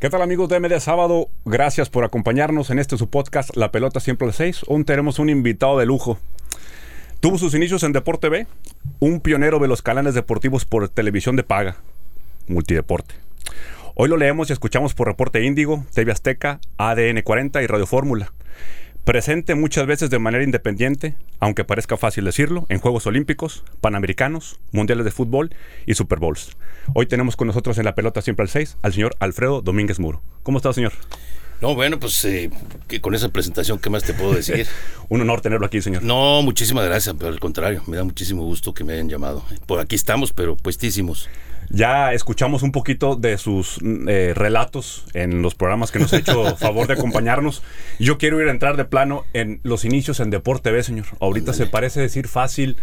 ¿Qué tal amigos de Media Sábado? Gracias por acompañarnos en este su podcast La Pelota Siempre al 6. Hoy tenemos un invitado de lujo. Tuvo sus inicios en Deporte B, un pionero de los canales deportivos por televisión de paga, multideporte. Hoy lo leemos y escuchamos por Reporte Índigo, TV Azteca, ADN 40 y Radio Fórmula. Presente muchas veces de manera independiente, aunque parezca fácil decirlo, en Juegos Olímpicos, Panamericanos, Mundiales de Fútbol y Super Bowls. Hoy tenemos con nosotros en la pelota siempre al 6 al señor Alfredo Domínguez Muro. ¿Cómo está, señor? No, bueno, pues eh, que con esa presentación, ¿qué más te puedo decir? Un honor tenerlo aquí, señor. No, muchísimas gracias, pero al contrario, me da muchísimo gusto que me hayan llamado. Por aquí estamos, pero puestísimos. Ya escuchamos un poquito de sus mm, eh, relatos en los programas que nos ha hecho favor de acompañarnos. Yo quiero ir a entrar de plano en los inicios en Deporte B, señor. Ahorita se parece decir fácil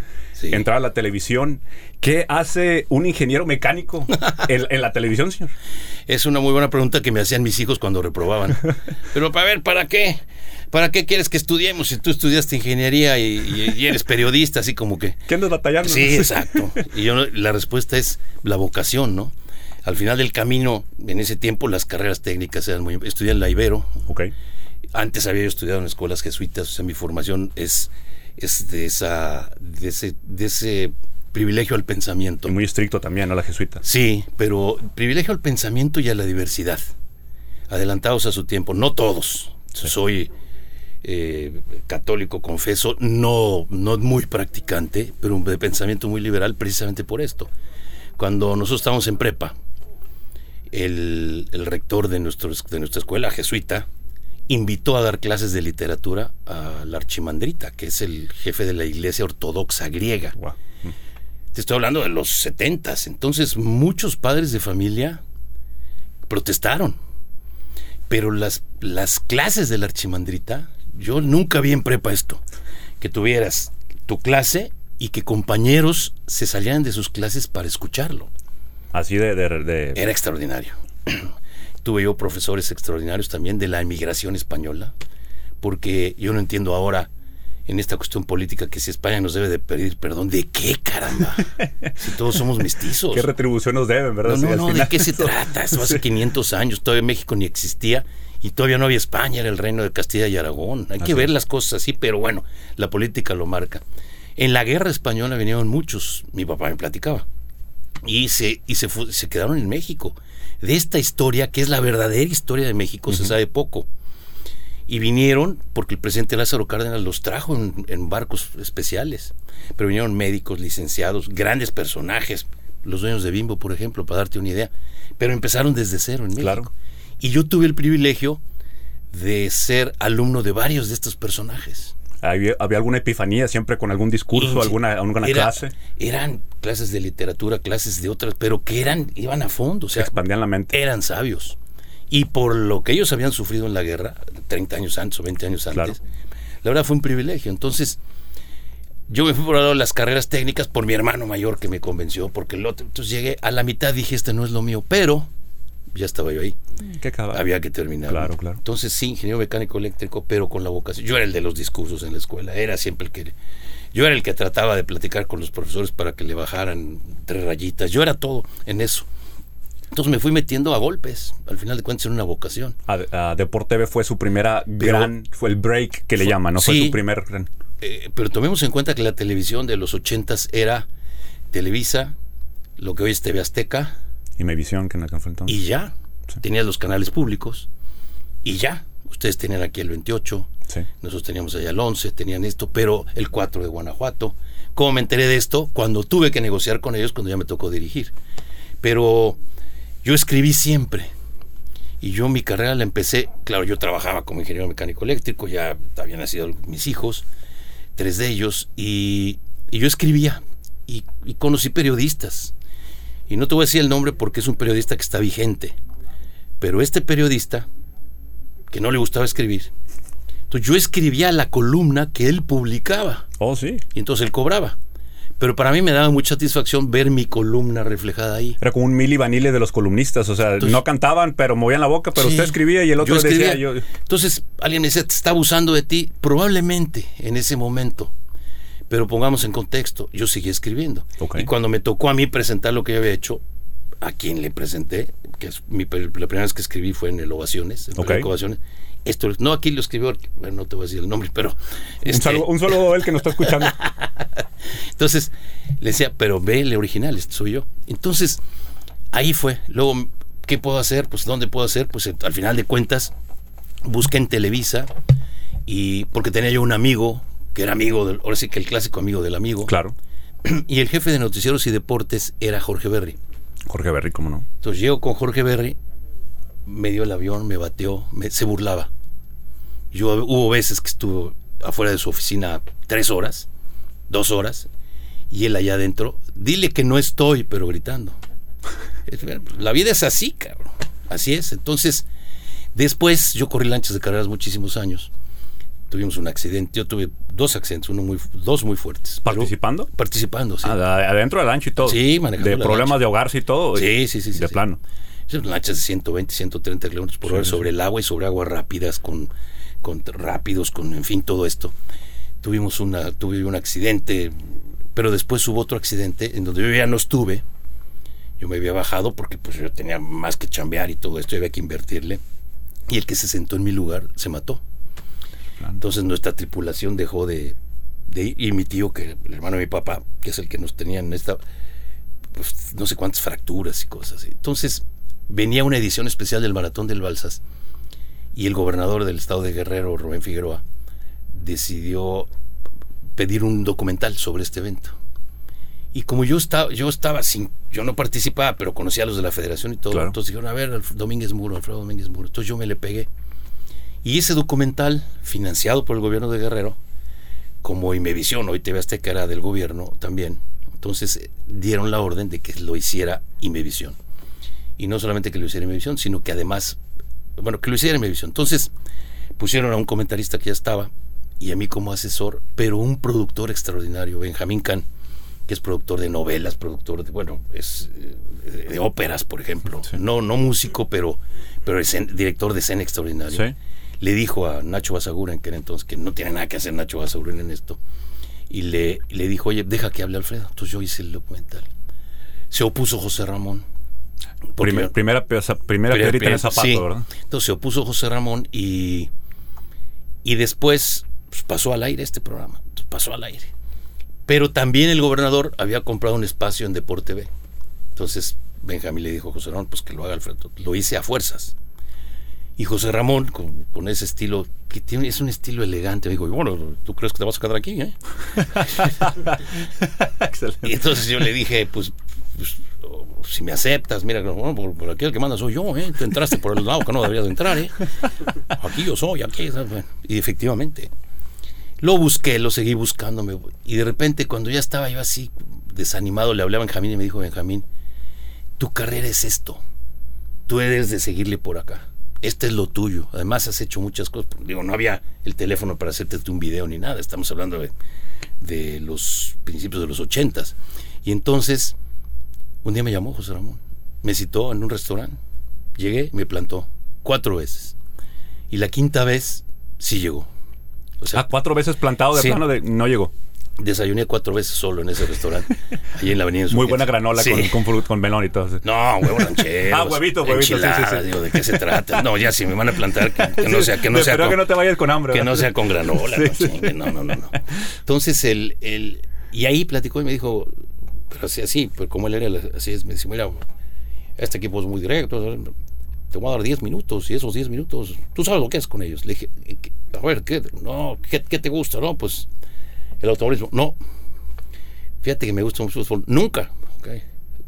entrar a la televisión. ¿Qué hace un ingeniero mecánico en, en, la televisión, señor? Es una muy buena pregunta que me hacían mis hijos cuando reprobaban. Pero para ver, ¿para qué? ¿Para qué quieres que estudiemos si tú estudiaste ingeniería y, eres periodista, así como que... ¿Qué andas batallando? Sí, exacto. Y yo, la respuesta es la vocación, ¿no? Al final del camino, en ese tiempo, las carreras técnicas eran muy... Estudié en la Ibero. Ok. Antes había yo estudiado en escuelas jesuitas, o sea, mi formación es, es de, esa, de, ese, de ese privilegio al pensamiento. Y muy estricto también, ¿no? La jesuita. Sí, pero privilegio al pensamiento y a la diversidad. Adelantados a su tiempo. No todos. Soy eh, católico, confeso, no, no muy practicante, pero de pensamiento muy liberal precisamente por esto. Cuando nosotros estábamos en prepa, el, rector de, de nuestra escuela jesuita invitó a dar clases de literatura a la archimandrita, que es el jefe de la iglesia ortodoxa griega. Te estoy hablando de los setentas. Entonces muchos padres de familia protestaron. Pero las, las clases de la archimandrita yo nunca vi en prepa esto, que tuvieras tu clase y que compañeros se salieran de sus clases para escucharlo. Así de... Era extraordinario. Tuve yo profesores extraordinarios también de la inmigración española, porque yo no entiendo ahora en esta cuestión política que si España nos debe de pedir perdón, ¿de qué caramba? Si todos somos mestizos. ¿Qué retribución nos deben, verdad? No, no, no, ¿de qué se trata? Eso hace 500 años, todavía México ni existía y todavía no había España, era el reino de Castilla y Aragón. Hay que ver las cosas así, pero bueno, la política lo marca. En la guerra española vinieron muchos, mi papá me platicaba, y se, y se, se quedaron en México. De esta historia, que es la verdadera historia de México, se sabe poco. Y vinieron porque el presidente Lázaro Cárdenas los trajo en, en, barcos especiales. Pero vinieron médicos, licenciados, grandes personajes, los dueños de Bimbo, por ejemplo, para darte una idea. Pero empezaron desde cero en México. Claro. Y yo tuve el privilegio de ser alumno de varios de estos personajes. ¿Había, alguna epifanía siempre con algún discurso, alguna, alguna clase? Eran clases de literatura, clases de otras, pero que eran, iban a fondo. O sea, expandían la mente. Eran sabios. Y por lo que ellos habían sufrido en la guerra, 30 años antes o 20 años antes, la verdad fue un privilegio. Entonces, yo me fui por lado de las carreras técnicas por mi hermano mayor que me convenció, porque el otro. Entonces llegué a la mitad, dije, este no es lo mío, pero ya estaba yo ahí. ¿Qué Había que terminar. Claro, claro. Entonces sí, ingeniero mecánico eléctrico, pero con la vocación. Yo era el de los discursos en la escuela, era siempre el que... Yo era el que trataba de platicar con los profesores para que le bajaran tres rayitas. Yo era todo en eso. Entonces me fui metiendo a golpes. Al final de cuentas era una vocación. A, Deporte TV fue su primera gran... Fue el break que le llaman, ¿no? Fue su primer... Eh, pero tomemos en cuenta que la televisión de los ochentas era Televisa, lo que hoy es TV Azteca, y Mevisión, que en la que Y ya. Tenías los canales públicos. Y ya. Ustedes tenían aquí el 28. Nosotros teníamos allá el 11. Tenían esto. Pero el 4 de Guanajuato. ¿Cómo me enteré de esto? Cuando tuve que negociar con ellos cuando ya me tocó dirigir. Pero yo escribí siempre. Y yo mi carrera la empecé, claro, yo trabajaba como ingeniero mecánico eléctrico, ya habían nacido mis hijos, tres de ellos, y, yo escribía y, conocí periodistas. Y no te voy a decir el nombre porque es un periodista que está vigente. Pero este periodista, que no le gustaba escribir, entonces yo escribía la columna que él publicaba. Oh, sí. Y entonces él cobraba. Pero para mí me daba mucha satisfacción ver mi columna reflejada ahí. Era como un mili vanille de los columnistas, o sea, no cantaban, pero movían la boca, pero usted escribía y el otro decía yo. Entonces, alguien me decía, te está abusando de ti. Probablemente en ese momento pero pongamos en contexto, yo seguí escribiendo. Y cuando me tocó a mí presentar lo que yo había hecho, a quien le presenté, que es mi, la primera vez que escribí fue en el Ovaciones, en. Ovaciones. Esto, no, aquí lo escribió, bueno, no te voy a decir el nombre, pero... Un, este, saludo, un saludo a él que nos está escuchando. Entonces le decía, pero ve el original, este soy yo. Entonces ahí fue. Luego, ¿qué puedo hacer? Pues, ¿dónde puedo hacer? Pues al final de cuentas, busqué en Televisa y porque tenía yo un amigo que era amigo, del, ahora sí que el clásico amigo del amigo. Claro. Y el jefe de noticieros y deportes era Jorge Berry. Jorge Berry, ¿cómo no? Entonces llego con Jorge Berry, me dio el avión, me bateó, me- se burlaba. Yo hubo veces que estuve afuera de su oficina tres horas, dos horas, y él allá adentro, dile que no estoy, pero gritando. Es- La vida es así, cabrón. Así es. Entonces, después yo corrí lanchas de carreras muchísimos años. Tuvimos un accidente, yo tuve dos accidentes, uno muy, dos muy fuertes. ¿Participando? Participando, sí. Ah, de- adentro del lancho y todo. Sí, manejando De problemas lancha. de ahogarse y todo. Sí, sí, sí, sí, De sí. plano. Lanchas de 120, 130 kilómetros por Sí, hora sobre el agua y sobre aguas rápidas, con, con rápidos, con, en fin, todo esto. Tuvimos una, tuve un accidente, pero después hubo otro accidente en donde yo ya no estuve. Yo me había bajado porque pues yo tenía más que chambear y todo esto, y había que invertirle. Y el que se sentó en mi lugar se mató. Entonces nuestra tripulación dejó de, de ir. Y mi tío, que el hermano de mi papá, que es el que nos tenía en esta, pues, no sé cuántas fracturas y cosas. Entonces venía una edición especial del Maratón del Balsas y el gobernador del estado de Guerrero, Rubén Figueroa, decidió pedir un documental sobre este evento. Y como yo estaba, yo estaba sin, yo no participaba, pero conocía a los de la federación y todo, Claro. entonces dijeron, a ver, Domínguez Muro, Alfredo Domínguez Muro. Entonces yo me le pegué. Y ese documental, financiado por el gobierno de Guerrero, como Imevisión, hoy TV Azteca era del gobierno también, entonces eh, dieron la orden de que lo hiciera Imevisión. Y no solamente que lo hiciera Imevisión, sino que además, bueno, que lo hiciera Imevisión. Entonces pusieron a un comentarista que ya estaba y a mí como asesor, pero un productor extraordinario, Benjamín Can, que es productor de novelas, productor de, bueno, es eh, de óperas, por ejemplo. Sí. No, no músico, pero, pero es director de escena extraordinario Sí. Le dijo a Nacho Basaguren, que era entonces, que no tiene nada que hacer Nacho Basaguren en esto, y le, le dijo, oye, deja que hable Alfredo. Entonces yo hice el documental. Se opuso José Ramón. Porque- primera pieza- primera Primera piedrita en el zapato, sí. ¿verdad? Entonces se opuso José Ramón y, y después pues, pasó al aire este programa. Pasó al aire. Pero también el gobernador había comprado un espacio en Deporte B. Entonces Benjamín le dijo a José Ramón, pues que lo haga Alfredo. Lo hice a fuerzas. Y José Ramón, con, con ese estilo, que tiene, es un estilo elegante, me dijo, bueno, ¿tú crees que te vas a quedar aquí? eh?" Excelente. Y entonces yo le dije, pues, pues, si me aceptas, mira, bueno, por, por aquí el que manda soy yo, ¿eh? Tú entraste por el lado que no deberías de entrar, ¿eh? Aquí yo soy, aquí. ¿sabes? Y efectivamente, lo busqué, lo seguí buscándome. Y de repente, cuando ya estaba yo así desanimado, le hablé a Benjamín y me dijo, Benjamín, tu carrera es esto. Tú eres de seguirle por acá. Este es lo tuyo. Además, has hecho muchas cosas. Digo, no había el teléfono para hacerte un video ni nada. Estamos hablando de, de los principios de los ochentas. Y entonces, un día me llamó José Ramón. Me citó en un restaurante. Llegué, me plantó cuatro veces. Y la quinta vez sí llegó. O sea, Ah, cuatro veces plantado de Sí. plano de no llegó. Desayuné cuatro veces solo en ese restaurante. ahí en la avenida Muy buena granola Sí. con, con, fruit- con melón y todo. sí. No, huevo ranchero. Ah, huevito, huevito, sí, digo, ¿de qué se trata? No, ya si me van a plantar, que, que no sea, que no sea con, que no te vayas con hambre. que ¿verdad? no sea con granola. Sí, no, no, no, no, no. Entonces, el, el, y ahí platicó y me dijo, pero así, así, pues como él era, así es, me dice, mira, este equipo es muy directo, te voy a dar 10 minutos y esos 10 minutos, tú sabes lo que es con ellos. Le dije, a ver, ¿qué, no, ¿qué, qué te gusta? No, pues el automovilismo. No, fíjate que me gusta mucho el fútbol. Nunca.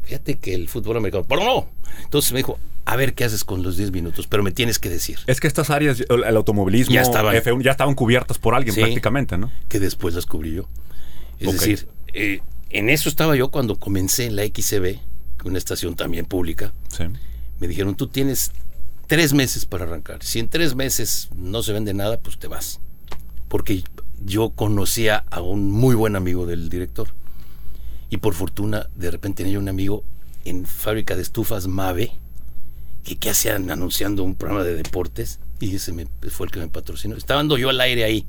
Fíjate que el fútbol americano. Pero no. Entonces me dijo, a ver qué haces con los 10 minutos, pero me tienes que decir Es que estas áreas, el, el automovilismo, Ya estaban. F1, ya estaban cubiertas por alguien Sí. prácticamente, ¿no? que después las cubrí yo. Es decir, eh, en eso estaba yo cuando comencé en la XCB, una estación también pública. Sí. Me dijeron, tú tienes tres meses para arrancar. Si en tres meses no se vende nada, pues te vas. Porque yo conocía a un muy buen amigo del director. Y por fortuna, de repente tenía un amigo en fábrica de estufas Mave, que, que hacían anunciando un programa de deportes, y ese fue el que me patrocinó. Estaba dando yo al aire ahí.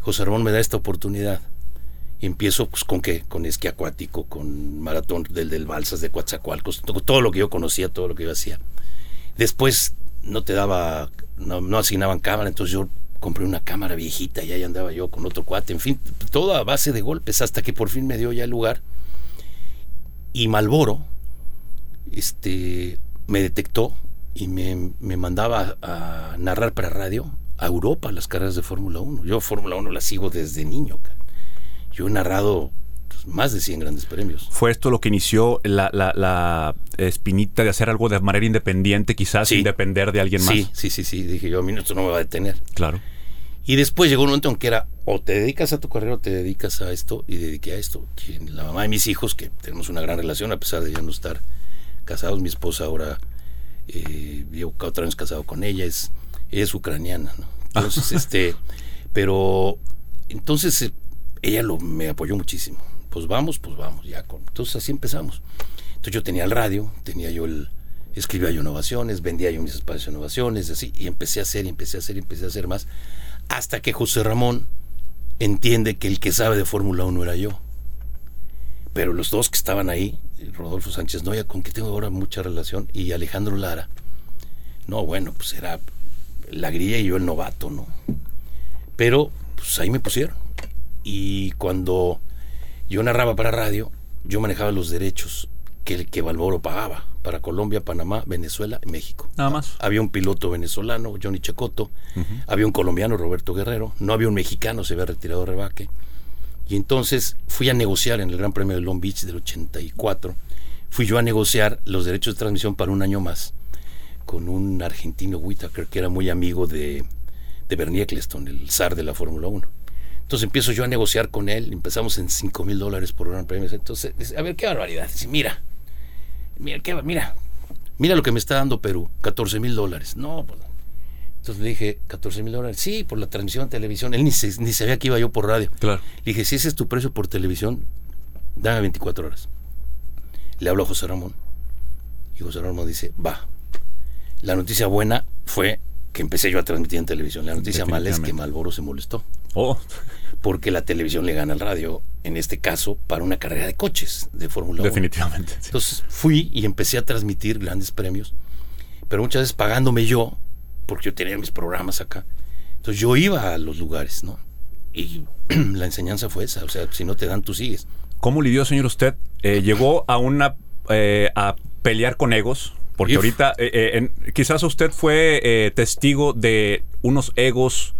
José Ramón me da esta oportunidad. Empiezo pues con qué, con esquí acuático, con maratón del, del Balsas de Coatzacoalcos, todo lo que yo conocía, todo lo que yo hacía. Después no te daba, no, no asignaban cámara, entonces yo compré una cámara viejita y ahí andaba yo con otro cuate, en fin, todo a base de golpes hasta que por fin me dio ya el lugar. Y Malboro este, me detectó y me, me mandaba a narrar para radio a Europa las carreras de Fórmula 1. Yo Fórmula 1 la sigo desde niño. Yo he narrado pues, más de 100 grandes premios. ¿Fue esto lo que inició la, la- la espinita de hacer algo de manera independiente, quizás Sí. sin depender de alguien más? Sí, sí, sí, sí. Dije yo, a mí esto no me va a detener. Claro. Y después llegó un momento en que era o te dedicas a tu carrera o te dedicas a esto y dediqué a esto. La mamá de mis hijos, que tenemos una gran relación a pesar de ya no estar casados, mi esposa ahora, eh, llevo cuatro años casado con ella, es, es ucraniana, ¿no? Entonces, este, pero entonces eh, ella lo, me apoyó muchísimo. Pues vamos, pues vamos, ya con. Entonces así empezamos. Entonces yo tenía el radio, tenía yo el, escribía yo innovaciones, vendía yo mis espacios de innovaciones, así, y empecé a hacer, y empecé a hacer, y empecé a hacer más, hasta que José Ramón entiende que el que sabe de Fórmula 1 era yo. Pero los dos que estaban ahí, Rodolfo Sánchez Noya, con que tengo ahora mucha relación, y Alejandro Lara, no, bueno, pues era la grilla y yo el novato, ¿no? Pero pues ahí me pusieron. Y cuando yo narraba para radio, yo manejaba los derechos que, que Balboro pagaba para Colombia, Panamá, Venezuela y México. Nada más. Había un piloto venezolano, Johnny Checoto, había un colombiano, Roberto Guerrero, no había un mexicano, se había retirado de rebaque. Y entonces fui a negociar en el Gran Premio de Long Beach del 84, fui yo a negociar los derechos de transmisión para un año más con un argentino Whitaker que era muy amigo de, de Bernie Eccleston, el zar de la Fórmula 1. Entonces empiezo yo a negociar con él, empezamos en 5 mil dólares por Gran Premio. Entonces, a ver, qué barbaridad. Dice, mira, mira, qué, mira, mira lo que me está dando Perú, 14 mil dólares. No, pues, entonces le dije, 14 mil dólares. Sí, por la transmisión en televisión. Él ni, se- ni sabía que iba yo por radio. Claro. Le dije, si ese es tu precio por televisión, dame 24 horas. Le hablo a José Ramón. Y José Ramón dice, va. La noticia buena fue que empecé yo a transmitir en televisión. La noticia mala es que. Malboro se molestó. Oh, Porque la televisión le gana al radio, en este caso, para una carrera de coches de Fórmula 1. definitivamente. sí. Entonces fui y empecé a transmitir grandes premios, pero muchas veces pagándome yo, porque yo tenía mis programas acá. Entonces yo iba a los lugares, ¿no? Y la enseñanza fue esa, o sea, si no te dan, tú sigues. ¿Cómo lidió, señor, usted? Eh, llegó a una eh, a pelear con egos, porque Uf. ahorita eh, en- quizás usted fue testigo de unos egos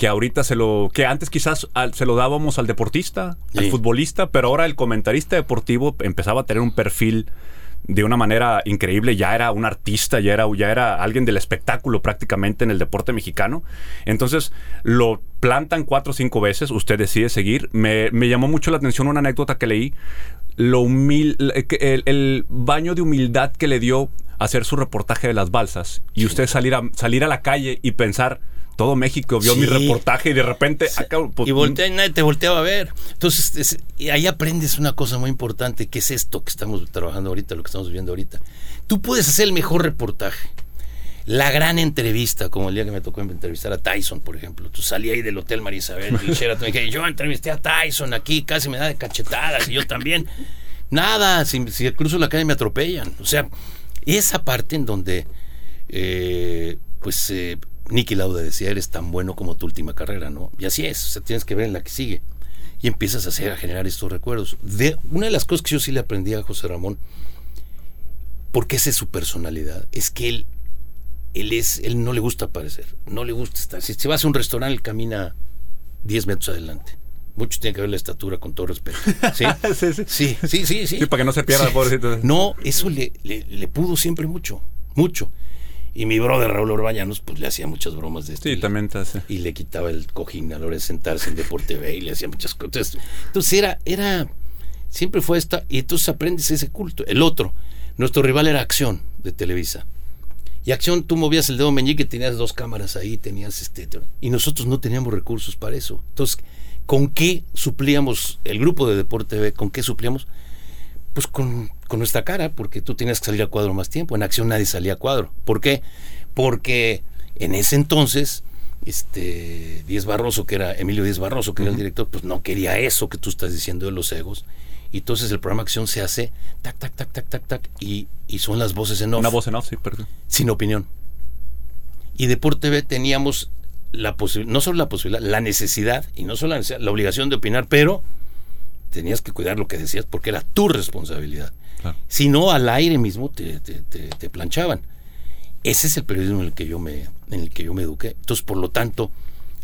que ahorita se lo que antes quizás al- se lo dábamos al deportista, al futbolista, pero ahora el comentarista deportivo empezaba a tener un perfil de una manera increíble, ya era un artista, ya era, ya era alguien del espectáculo prácticamente en el deporte mexicano. Entonces lo plantan cuatro o cinco veces, usted decide seguir. Me, me llamó mucho la atención una anécdota que leí, lo humil, el, el baño de humildad que le dio hacer su reportaje de las balsas y usted salir a, salir a la calle y pensar, todo México vio mi reportaje y de repente... acá, pues, y voltea, y nadie te volteaba a ver. Entonces, es- y ahí aprendes una cosa muy importante, que es esto que estamos trabajando ahorita, lo que estamos viendo ahorita. Tú puedes hacer el mejor reportaje. La gran entrevista, como el día que me tocó entrevistar a Tyson, por ejemplo. Tú salí ahí del Hotel María Isabel y Sheraton, y dije, yo entrevisté a Tyson aquí, casi me da de cachetadas, y yo también. Nada, si, si cruzo la calle me atropellan. O sea, esa parte en donde, eh, pues, eh, Nicky Lauda decía, eres tan bueno como tu última carrera, ¿no? Y así es, o sea, tienes que ver en la que sigue. Y empiezas a hacer, a generar estos recuerdos. De, una de las cosas que yo sí le aprendí a José Ramón, porque esa es su personalidad, es que él, él, es, él no le gusta aparecer, no le gusta estar. Si se vas a un restaurante, él camina 10 metros adelante. Mucho tiene que ver la estatura, con todo respeto. ¿Sí? Sí, sí. Sí, sí, sí, sí. Sí, para que no se pierda, pobrecito. No, eso le, le, le pudo siempre mucho, mucho. Y mi brother Raúl Orbañanos, pues le hacía muchas bromas de este. Sí, también te hace. Y le quitaba el cojín a la hora de sentarse en Deporte B y le hacía muchas cosas. Entonces era, era, siempre fue esta, y entonces aprendes ese culto. El otro, nuestro rival era Acción de Televisa. Y Acción, tú movías el dedo meñique, tenías dos cámaras ahí, tenías este. Y nosotros no teníamos recursos para eso. Entonces, ¿con qué suplíamos el grupo de Deporte B? ¿Con qué suplíamos? Pues con, con nuestra cara, porque tú tenías que salir a cuadro más tiempo. En acción nadie salía a cuadro. ¿Por qué? Porque en ese entonces este Díez Barroso, que era Emilio Díez Barroso, que era el director, pues no quería eso que tú estás diciendo de los egos. Y entonces el programa Acción se hace tac, tac, tac, tac, tac, tac, y, y son las voces en off. Una voz en off, sí, perdón. Sin opinión. Y Deporte TV teníamos la posibilidad, no solo la posibilidad, la necesidad, y no solo la necesidad, la obligación de opinar, pero tenías que cuidar lo que decías porque era tu responsabilidad. Claro. Si no, al aire mismo te, te, te, te planchaban. Ese es el periodismo en el que yo me, en el que yo me eduqué. Entonces, por lo tanto,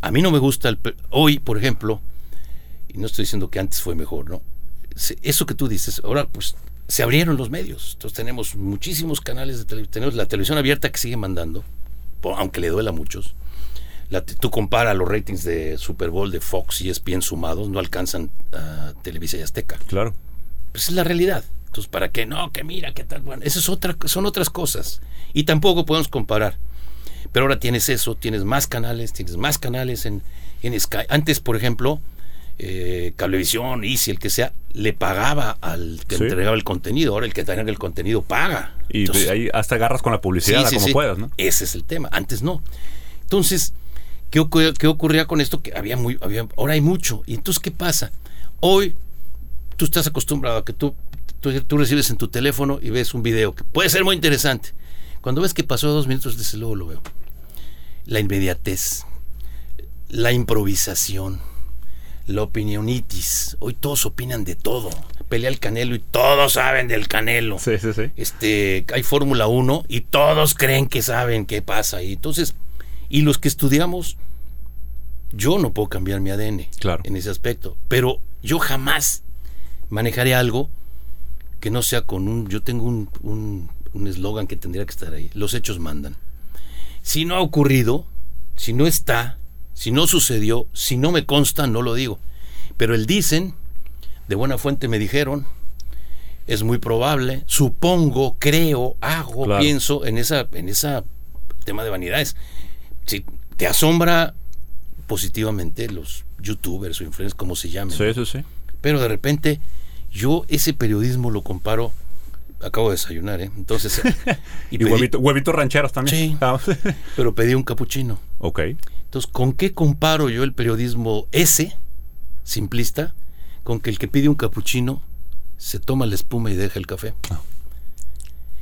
a mí no me gusta el, hoy, por ejemplo, y no estoy diciendo que antes fue mejor, ¿no? Eso que tú dices, ahora pues se abrieron los medios. Entonces tenemos muchísimos canales de televisión, tenemos la televisión abierta que sigue mandando, aunque le duela a muchos. La tú compara los ratings de Super Bowl de Fox y ESPN sumados, no alcanzan a Televisa y Azteca. Claro. Pues es la realidad. Entonces, ¿para qué? No, que mira, qué tal. Bueno, esas es otra, son otras cosas. Y tampoco podemos comparar. Pero ahora tienes eso, tienes más canales, tienes más canales en, en Sky. Antes, por ejemplo, eh, Cablevisión, Easy, el que sea, le pagaba al que Sí. entregaba el contenido. Ahora el que tenga el contenido paga. Y Entonces, ahí hasta agarras con la publicidad Sí, sí, como puedas, ¿no? Ese es el tema. Antes no. Entonces, ¿qué, ocurría, qué ocurría con esto? Que había muy, había, ahora hay mucho. Y entonces, ¿qué pasa? Hoy tú estás acostumbrado a que tú, tú, tú recibes en tu teléfono y ves un video que puede ser muy interesante. Cuando ves que pasó dos minutos, desde luego lo veo. La inmediatez, la improvisación, la opinionitis. Hoy todos opinan de todo. Pelea el canelo y todos saben del canelo Sí, sí, sí. este, hay Fórmula 1 y todos creen que saben qué pasa ahí. Entonces, y los que estudiamos, yo no puedo cambiar mi ADN Claro. en ese aspecto, pero yo jamás manejaré algo que no sea con un, yo tengo un un- un eslogan que tendría que estar ahí, los hechos mandan. Si no ha ocurrido, si no está, si no sucedió, si no me consta, no lo digo. Pero el dicen, de buena fuente me dijeron, es muy probable, supongo, creo, hago, Claro. pienso en esa, en esa tema de vanidades. Si te asombra positivamente los youtubers o influencers, como se llamen. Sí, sí, sí. Pero de repente, yo ese periodismo lo comparo. Acabo de desayunar, ¿eh? Entonces. Y, pedí- huevito- huevitos rancheros también. Sí. Ah, Pero pedí un capuchino. ok. Entonces, ¿con qué comparo yo el periodismo ese, simplista, con que el que pide un capuchino se toma la espuma y deja el café? Ah.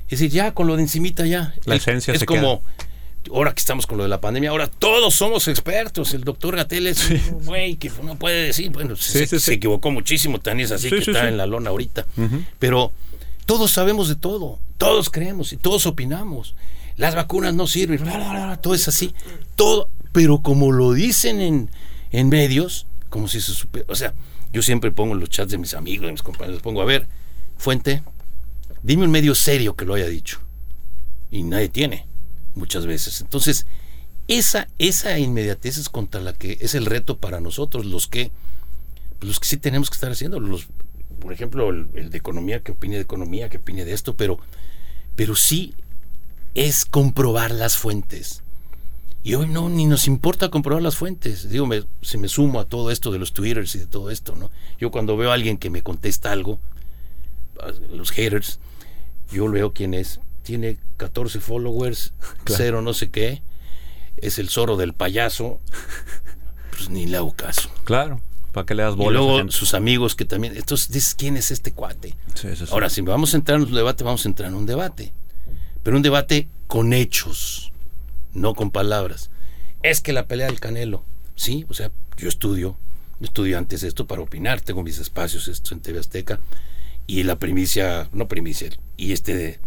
Es decir, ya con lo de encimita ya. La El- esencia es se como, ahora que estamos con lo de la pandemia, ahora todos somos expertos. El doctor Gatel es un güey que no puede decir, bueno, Sí, se, sí, se sí. equivocó muchísimo, tan es así Sí, que está en la lona ahorita. Pero todos sabemos de todo, todos creemos y todos opinamos. Las vacunas no sirven, bla, bla, bla, bla, todo es así. Todo, pero como lo dicen en, en medios, como si se supiera. O sea, yo siempre pongo en los chats de mis amigos, de mis compañeros, pongo, a ver, fuente, dime un medio serio que lo haya dicho. Y nadie tiene, muchas veces. Entonces, esa, esa inmediatez es contra la que es el reto para nosotros, los que, los que sí tenemos que estar haciendo. Los, por ejemplo, el, de economía, que opine de economía, que opine de esto, pero, pero sí es comprobar las fuentes. Y hoy no, ni nos importa comprobar las fuentes. Digo, me, se me sumo a todo esto de los twitters y de todo esto, ¿no? Yo cuando veo a alguien que me contesta algo, los haters, yo veo quién es. Tiene 14 followers, Claro. cero no sé qué, es el zorro del payaso, pues ni le hago caso. Claro. ¿Para qué le das Y luego sus amigos que también. Entonces dices, ¿quién es este cuate? Sí, sí, sí. Ahora, si vamos a entrar en un debate, vamos a entrar en un debate. Pero un debate con hechos, no con palabras. Es que la pelea del Canelo, sí, o sea, yo estudio, estudio antes esto para opinar, tengo mis espacios esto en TV Azteca, y la primicia, no primicia, y este de-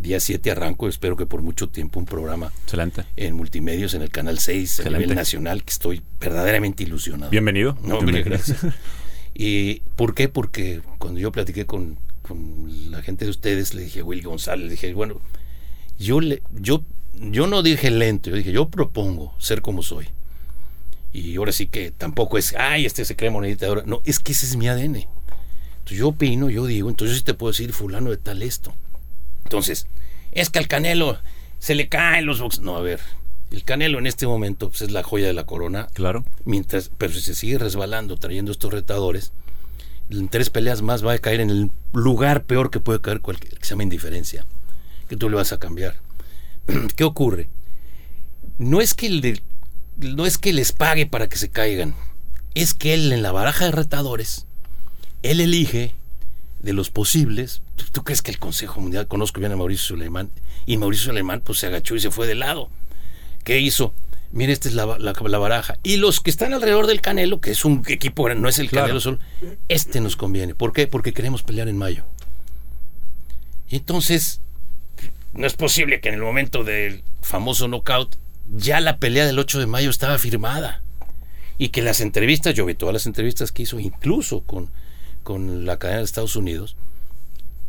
día 7 arranco, espero que por mucho tiempo un programa Excelente. en multimedios en el canal 6 a nivel nacional, que estoy verdaderamente ilusionado. Bienvenido. No, hombre, Bienvenido. gracias. ¿Y por qué? Porque cuando yo platiqué con, con la gente de ustedes, le dije a Will González, le dije, bueno, yo, le, yo, yo no dije lento, yo dije, yo propongo ser como soy. Y ahora sí que tampoco es, ay, este se cree monedita oro. No, es que ese es mi ADN. Entonces yo opino, yo digo, entonces yo sí te puedo decir fulano de tal esto. Entonces, es que al Canelo se le caen los box. No, a ver, el Canelo en este momento pues, es la joya de la corona Claro. mientras pero si se sigue resbalando trayendo estos retadores en tres peleas más va a caer en el lugar peor que puede caer cualquier que se llama indiferencia que tú le vas a cambiar ¿qué ocurre? no es que el de no es que les pague para que se caigan, es que él en la baraja de retadores, él elige de los posibles. ¿Tú, crees que el Consejo Mundial, conozco bien a Mauricio Suleiman, y Mauricio Suleiman pues se agachó y se fue de lado? ¿Qué hizo? Mire, esta es la, baraja. Y los que están alrededor del Canelo, que es un equipo, no es el Canelo solo, este nos conviene. ¿Por qué? Porque queremos pelear en mayo. Y entonces, no es posible que en el momento del famoso knockout, ya la pelea del 8 de mayo estaba firmada. Y que las entrevistas, yo vi todas las entrevistas que hizo, incluso con, con la cadena de Estados Unidos,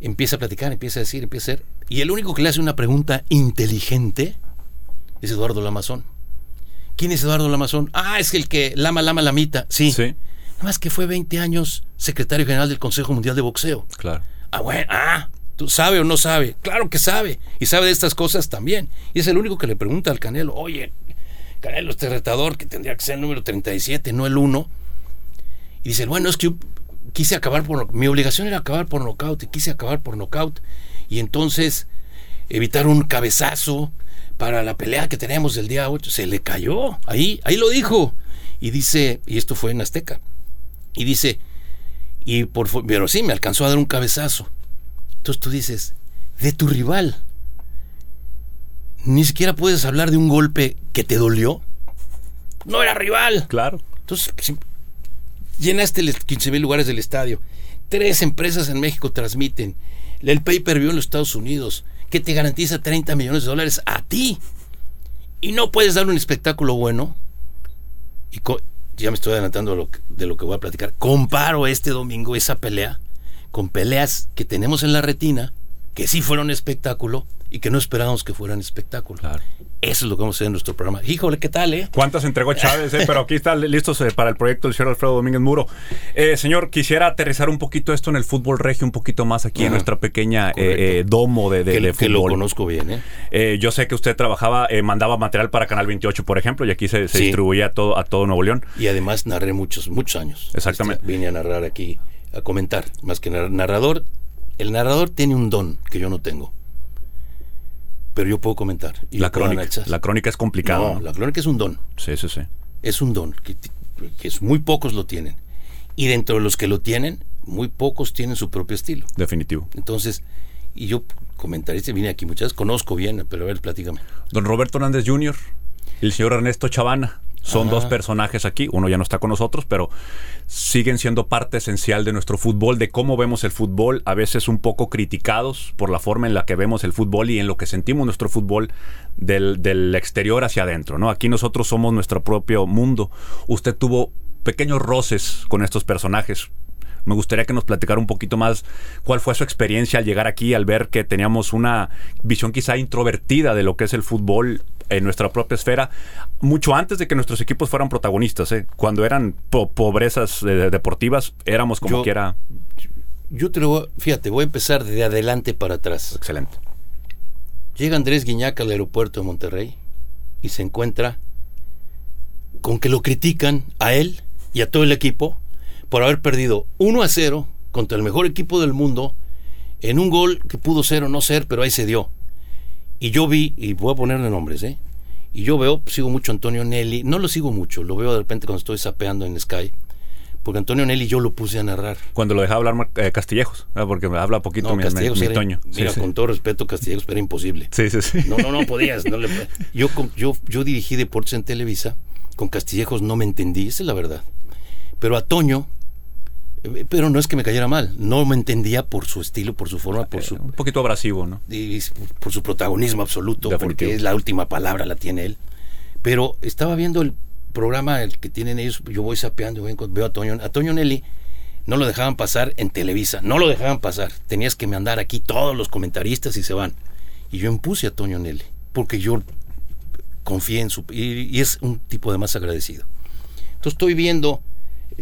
empieza a platicar, empieza a decir, empieza a hacer. Y el único que le hace una pregunta inteligente es Eduardo Lamazón. ¿Quién es Eduardo Lamazón? Ah, es el que lama, lama, lamita. Sí. sí. Nada más que fue 20 años secretario general del Consejo Mundial de Boxeo. Claro. Ah, bueno, ah, ¿tú sabe o no sabe? Claro que sabe. Y sabe de estas cosas también. Y es el único que le pregunta al Canelo, oye, Canelo, este retador que tendría que ser el número 37, no el 1. Y dice, bueno, es que quise acabar por... Mi obligación era acabar por nocaut y quise acabar por nocaut. Y entonces evitar un cabezazo para la pelea que tenemos del día 8. Se le cayó. Ahí, ahí lo dijo. Y dice, y esto fue en Azteca. Y dice, y por pero sí, me alcanzó a dar un cabezazo. Entonces tú dices, de tu rival, ni siquiera puedes hablar de un golpe que te dolió. No era rival. Claro. Entonces, llenaste 15 mil lugares del estadio. Tres empresas en México transmiten. El pay-per-view en los Estados Unidos, que te garantiza 30 millones de dólares a ti. Y no puedes dar un espectáculo bueno. Y ya me estoy adelantando de lo, de lo que voy a platicar. Comparo este domingo esa pelea con peleas que tenemos en la retina, que sí fueron espectáculo, y que no esperábamos que fueran espectáculos. Eso es lo que vamos a hacer en nuestro programa. Híjole, ¿qué tal, eh? ¿Cuántas entregó Chávez? Eh? Pero aquí están listos eh, para el proyecto del señor Alfredo Domínguez Muro. Eh, señor, quisiera aterrizar un poquito esto en el fútbol regio, un poquito más aquí en nuestra pequeña domo de, de, que, fútbol. Que lo conozco bien, ¿eh? Yo sé que usted trabajaba, mandaba material para Canal 28, por ejemplo, y aquí se, distribuía a todo, a todo Nuevo León. Y además narré muchos, muchos años. Exactamente. Este, vine a narrar aquí, a comentar, más que narrador. El narrador tiene un don que yo no tengo pero yo puedo comentar. la, crónica, la crónica es complicada. No, la crónica es un don. Sí, sí, sí. Es un don, que, es, muy pocos lo tienen. Y dentro de los que lo tienen, muy pocos tienen su propio estilo. Definitivo. Entonces, y yo comentariste, vine aquí muchas veces, conozco bien, pero a ver, platícame. Don Roberto Hernández Jr., el señor Ernesto Chavana. Son dos personajes aquí, uno ya no está con nosotros, pero siguen siendo parte esencial de nuestro fútbol, de cómo vemos el fútbol, a veces un poco criticados por la forma en la que vemos el fútbol y en lo que sentimos nuestro fútbol del, del exterior hacia adentro. ¿no? Aquí nosotros somos nuestro propio mundo. Usted tuvo pequeños roces con estos personajes. Me gustaría que nos platicara un poquito más cuál fue su experiencia al llegar aquí, al ver que teníamos una visión quizá introvertida de lo que es el fútbol en nuestra propia esfera, mucho antes de que nuestros equipos fueran protagonistas. ¿eh? Cuando eran pobrezas eh, deportivas, éramos como quiera. Yo te lo voy, fíjate, voy a empezar de adelante para atrás. Excelente. Llega Andrés Guiñac al aeropuerto de Monterrey y se encuentra con que lo critican a él y a todo el equipo por haber perdido 1 a 0 contra el mejor equipo del mundo en un gol que pudo ser o no ser, pero ahí se dio. Y yo vi, y voy a ponerle nombres, ¿eh? Y yo veo, sigo mucho a Antonio Nelly, no lo sigo mucho, lo veo de repente cuando estoy sapeando en Sky, porque Antonio Nelly yo lo puse a narrar. Cuando lo dejaba hablar eh, Castillejos, porque me habla poquito mi, Toño. Mira, con todo respeto, Castillejos era imposible. Sí, sí, sí. No, no, no podías. yo, yo, yo dirigí deportes en Televisa, con Castillejos no me entendí, esa es la verdad. Pero a Toño, pero no es que me cayera mal, no me entendía por su estilo, por su forma, por su... Un poquito abrasivo, ¿no? Y por su protagonismo absoluto, porque es la última palabra, la tiene él. Pero estaba viendo el programa el que tienen ellos, yo voy sapeando, veo a Toño, a Toño Nelly, no lo dejaban pasar en Televisa, no lo dejaban pasar, tenías que mandar aquí todos los comentaristas y se van. Y yo impuse a Toño Nelly, porque yo confié en su... Y, y es un tipo de más agradecido. Entonces estoy viendo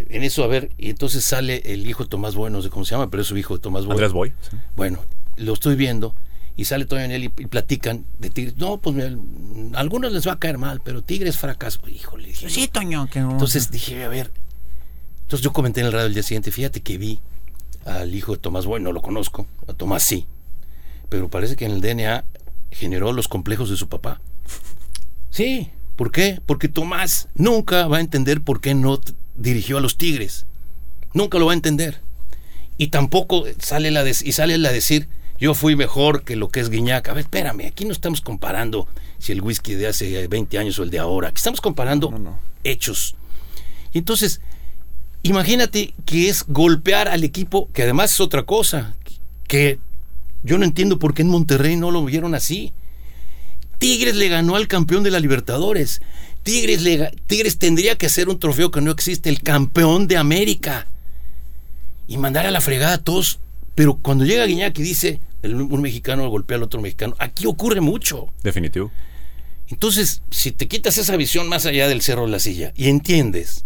en eso, a ver, y entonces sale el hijo de Tomás Boy, no sé cómo se llama, pero es su hijo de Tomás Boy. Andrés Boy. Bueno, lo estoy viendo y sale Toño en él y, platican de Tigres. No, pues a algunos les va a caer mal, pero Tigres fracaso. Híjole, dije. Sí, Toño, que Entonces dije, a ver. Entonces yo comenté en el radio el día siguiente, fíjate que vi al hijo de Tomás Boy, no lo conozco, a Tomás sí, pero parece que en el DNA generó los complejos de su papá. Sí, ¿Por qué? Porque Tomás nunca va a entender por qué no dirigió a los Tigres. Nunca lo va a entender. Y tampoco sale la de- y sale decir, yo fui mejor que lo que es Guiñac. A ver, espérame, aquí no estamos comparando si el whisky de hace 20 años o el de ahora. Aquí estamos comparando No, no. hechos. Y entonces, imagínate que es golpear al equipo, que además es otra cosa, que yo no entiendo por qué en Monterrey no lo vieron así. Tigres le ganó al campeón de la Libertadores. Tigres, le Tigres tendría que ser un trofeo que no existe, el campeón de América. Y mandar a la fregada a todos. Pero cuando llega Guiñac y dice, el- un mexicano golpea al otro mexicano, aquí ocurre mucho. Definitivo. Entonces, si te quitas esa visión más allá del cerro de la silla y entiendes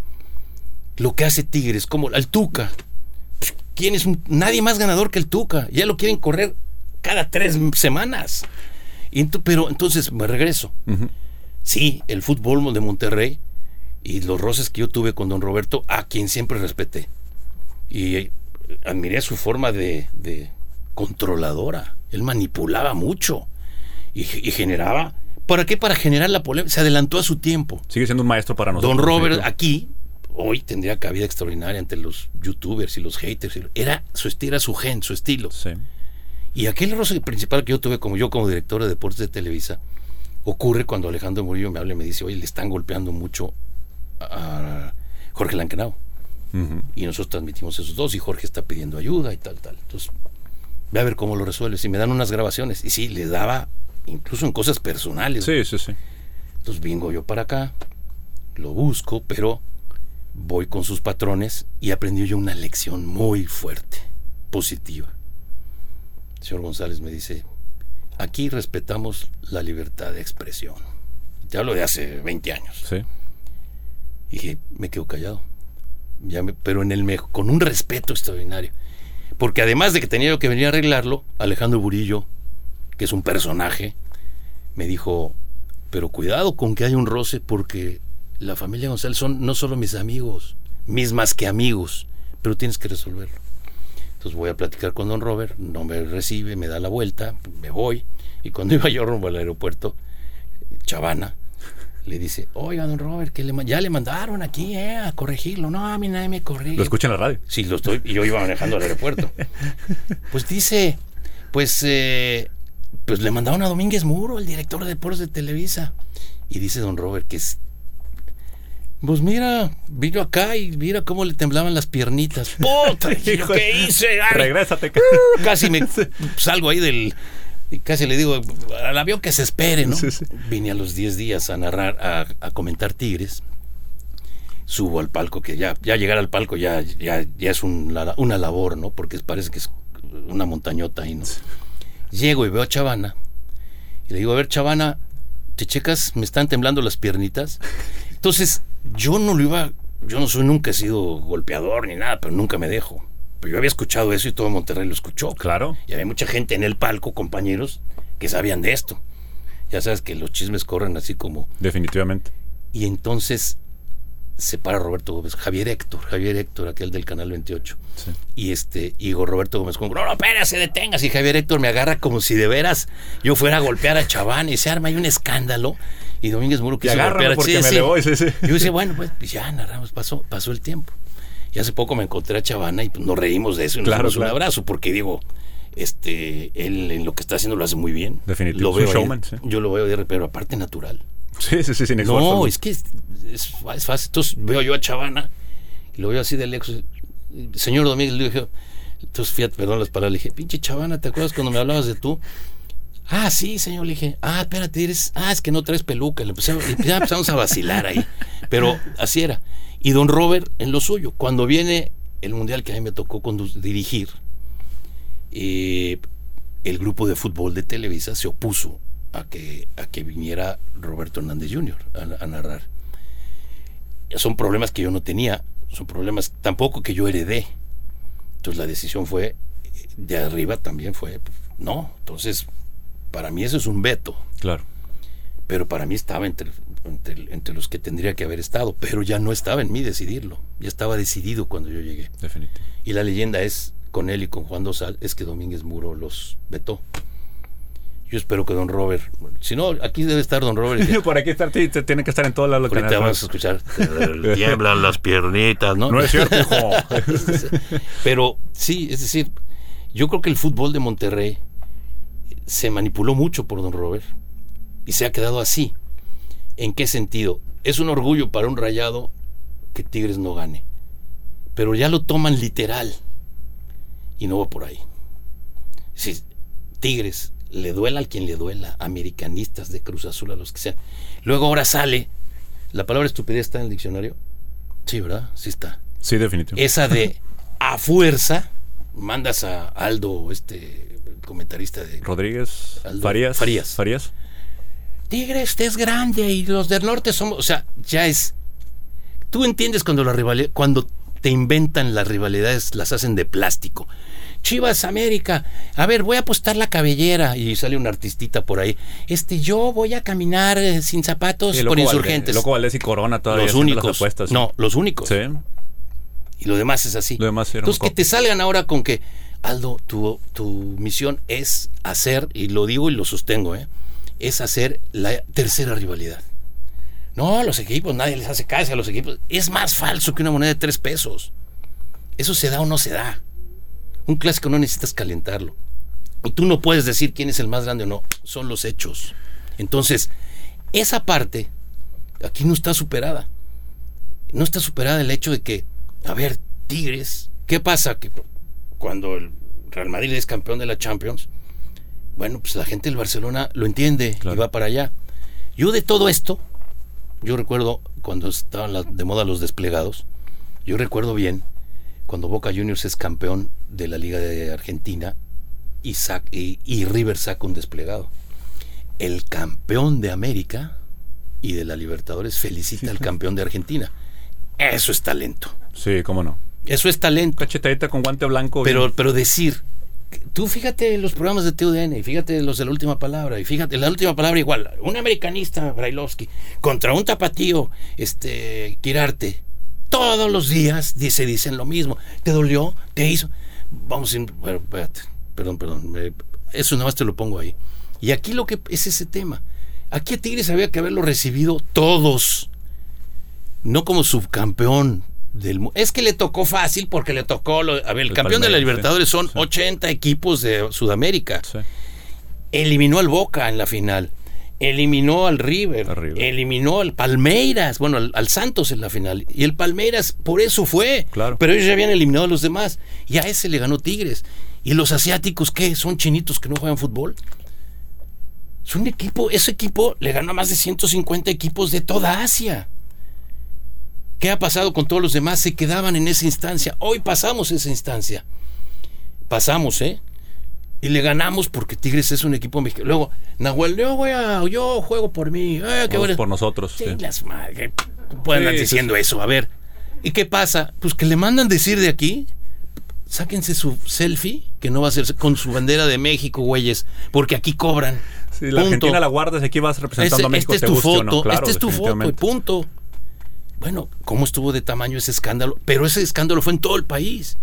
lo que hace Tigres, como al Tuca, ¿quién es un- nadie más ganador que el Tuca? Ya lo quieren correr cada tres semanas. Y ento- pero entonces me regreso. Sí, el fútbol de Monterrey y los roces que yo tuve con don Roberto, a quien siempre respeté. Y eh, admiré su forma de, de controladora. Él manipulaba mucho y, y generaba. ¿Para qué? Para generar la polémica. Se adelantó a su tiempo. Sigue siendo un maestro para nosotros. Don Robert aquí hoy tendría cabida extraordinaria entre los youtubers y los haters. Era su estilo, era su gen, su estilo. Sí. Y aquel roce principal que yo tuve como yo como director de deportes de Televisa ocurre cuando Alejandro Murillo me habla y me dice, oye, le están golpeando mucho a Jorge Lankenau. Ujú. Y nosotros transmitimos esos dos y Jorge está pidiendo ayuda y tal, tal. Entonces, ve a ver cómo lo resuelves. Y me dan unas grabaciones. Y sí, le daba incluso en cosas personales. Sí, sí, sí. Entonces vengo yo para acá, lo busco, pero voy con sus patrones y aprendí yo una lección muy fuerte, positiva. El señor González me dice, aquí respetamos la libertad de expresión. Te hablo de hace 20 años. Sí. Y dije, me quedo callado. Ya me- pero en el mejo- con un respeto extraordinario. Porque además de que tenía yo que venir a arreglarlo, Alejandro Burillo, que es un personaje, me dijo, pero cuidado con que haya un roce porque la familia González son no solo mis amigos, mis más que amigos, pero tienes que resolverlo. Entonces voy a platicar con don Robert, no me recibe, me da la vuelta, me voy, y cuando iba yo rumbo al aeropuerto, Chavana, le dice, oiga, don Robert, que le, ya le mandaron aquí eh, a corregirlo. No, a mí nadie me corrige. Lo escucha en la radio. Sí, lo estoy. Y yo iba manejando al aeropuerto. Pues dice, pues, eh, pues le mandaron a Domínguez Muro, el director de deportes de Televisa. Y dice don Robert que es. Pues mira, vino acá y mira cómo le temblaban las piernitas. ¡Puta! ¿y lo Hijo que hice? Ay, Regrésate. casi me salgo ahí del y casi le digo al avión que se espere, ¿no? Sí, sí. Vine a los 10 días a narrar, a, a comentar Tigres. Subo al palco, que ya, ya llegar al palco ya, ya, ya es un una labor, ¿no? Porque parece que es una montañota ahí, ¿no? Llego y veo a Chavana. Y le digo, a ver, Chavana, ¿te checas? ¿Me están temblando las piernitas? Entonces, yo no lo iba, yo no soy, nunca he sido golpeador ni nada, pero nunca me dejo. Pero yo había escuchado eso y todo Monterrey lo escuchó. Claro. Y había mucha gente en el palco, compañeros, que sabían de esto. Ya sabes que los chismes corren así como... Definitivamente. Y entonces se para Roberto Gómez, Javier Héctor, Javier Héctor, aquel del Canal 28. Sí. Y este, y digo, Roberto Gómez, como, no, no, espérase, deténgase. Y Javier Héctor me agarra como si de veras yo fuera a golpear a Chaván y se arma ahí un escándalo. Y Domínguez Muro quiso golpear a porque sí, me sí. le voy, sí, sí. Yo decía, bueno, pues, pues ya narramos, pasó, pasó el tiempo. Y hace poco me encontré a Chavana y pues, nos reímos de eso y nos Claro, un claro. abrazo, porque digo, este, él en lo que está haciendo lo hace muy bien. Sí. Yo lo veo de pero aparte natural. Sí, sí, sí, sin esfuerzo. No, es que es, es- es fácil. Entonces veo yo a Chavana y lo veo así de lejos. Señor Domínguez, le dije, entonces fíjate, perdón las palabras, le dije, pinche Chavana, ¿te acuerdas cuando me hablabas de tú? Ah, sí, señor, le dije, ah, espérate, eres, ah, es que no traes peluca. Le empezamos, ya empezamos a vacilar ahí. Pero así era. Y don Robert en lo suyo. Cuando viene el mundial que a mí me tocó dirigir, eh, el grupo de fútbol de Televisa se opuso a que, a que viniera Roberto Hernández Jr. a, a narrar. Son problemas que yo no tenía, son problemas tampoco que yo heredé. Entonces la decisión fue, eh, de arriba también fue, no, entonces para mí eso es un veto, Claro. pero para mí estaba entre, entre, entre los que tendría que haber estado, pero ya no estaba en mí decidirlo, ya estaba decidido cuando yo llegué. Definitivo. Y la leyenda es, con él y con Juan Dosal, es que Domínguez Muro los vetó. Yo espero que don Robert, si no, aquí debe estar don Robert. y que- Por aquí estar, sí, te- tiene que estar en todas las Ahorita localidades. vamos a escuchar. "Te Tiemblan las piernitas, ¿no? No es cierto, hijo. Pero sí, es decir, yo creo que el fútbol de Monterrey se manipuló mucho por don Robert y se ha quedado así. ¿En qué sentido? Es un orgullo para un rayado que Tigres no gane. Pero ya lo toman literal. Y no va por ahí. Si Tigres, le duela al quien le duela, americanistas de Cruz Azul, a los que sean. Luego ahora sale, la palabra estupidez está en el diccionario. Sí, ¿verdad? Sí está Sí, definitivo. esa de a fuerza mandas a Aldo, este comentarista de Rodríguez, Aldo Farías. Farías. Farías. Tigres, este es grande y los del norte somos, o sea, ya es. Tú entiendes cuando la rivalidad, cuando te inventan las rivalidades, las hacen de plástico. Chivas América, a ver, voy a apostar la cabellera y sale un artistita por ahí. Este, yo voy a caminar eh, sin zapatos por insurgentes. Valdés- Loco Valdés y Corona todavía los únicos. Las apuestas, sí. No, los únicos. Sí. Y lo demás es así. Lo demás Entonces, que te salgan ahora con que, Aldo, tu, tu misión es hacer, y lo digo y lo sostengo, ¿eh? es hacer la tercera rivalidad. No, los equipos, nadie les hace caso a los equipos. Es más falso que una moneda de tres pesos. Eso se da o no se da. Un clásico no necesitas calentarlo. Y tú no puedes decir quién es el más grande o no. Son los hechos. Entonces, esa parte aquí no está superada no está superada el hecho de que, a ver, Tigres, ¿qué pasa? Que cu- cuando el Real Madrid es campeón de la Champions, bueno, pues la gente del Barcelona lo entiende Claro. y va para allá. Yo de todo esto, yo recuerdo cuando estaban de moda los desplegados, yo recuerdo bien cuando Boca Juniors es campeón de la Liga de Argentina y, sac- y, y River saca un desplegado. El campeón de América y de la Libertadores felicita al campeón de Argentina. Eso es talento. Sí, cómo no. Eso es talento. Cachetadita con guante blanco. Pero, bien. pero decir, tú fíjate los programas de TUDN y fíjate los de la última palabra y fíjate la última palabra igual, un americanista Brailovsky contra un tapatío, este Quirarte, todos los días dice dicen lo mismo. ¿Te dolió? ¿Te hizo? Vamos bueno, espérate, perdón, perdón, eso nada más te lo pongo ahí. Y aquí lo que es ese tema. Aquí a Tigres había que haberlo recibido todos no como subcampeón del mu- es que le tocó fácil porque le tocó lo- a ver el, El campeón de la Libertadores sí, son sí. 80 equipos de Sudamérica Sí. eliminó al Boca en la final eliminó al River, eliminó al Palmeiras bueno al, al Santos en la final y el Palmeiras por eso fue Claro. pero ellos ya habían eliminado a los demás y a ese le ganó Tigres y los asiáticos qué son chinitos que no juegan fútbol es un equipo, ese equipo le ganó a más de 150 equipos de toda Asia. ¿Qué ha pasado con todos los demás? Se quedaban en esa instancia. Hoy pasamos esa instancia. Pasamos, ¿eh? Y le ganamos porque Tigres es un equipo mexicano. Luego, Nahuel, yo voy a, yo juego por mí. Eh, qué bueno. por nosotros. Sí, sí. las madres. Pueden andar Sí, sí, diciendo eso. A ver. ¿Y qué pasa? Pues que le mandan decir de aquí. Sáquense su selfie, que no va a ser con su bandera de México, güeyes, porque aquí cobran. Sí, la Punto. Argentina la guardas, aquí vas representando Ese- a México. esta te es tu foto, no. Claro, esta es tu foto y punto. Bueno, ¿cómo estuvo de tamaño ese escándalo? Pero ese escándalo fue en todo el país.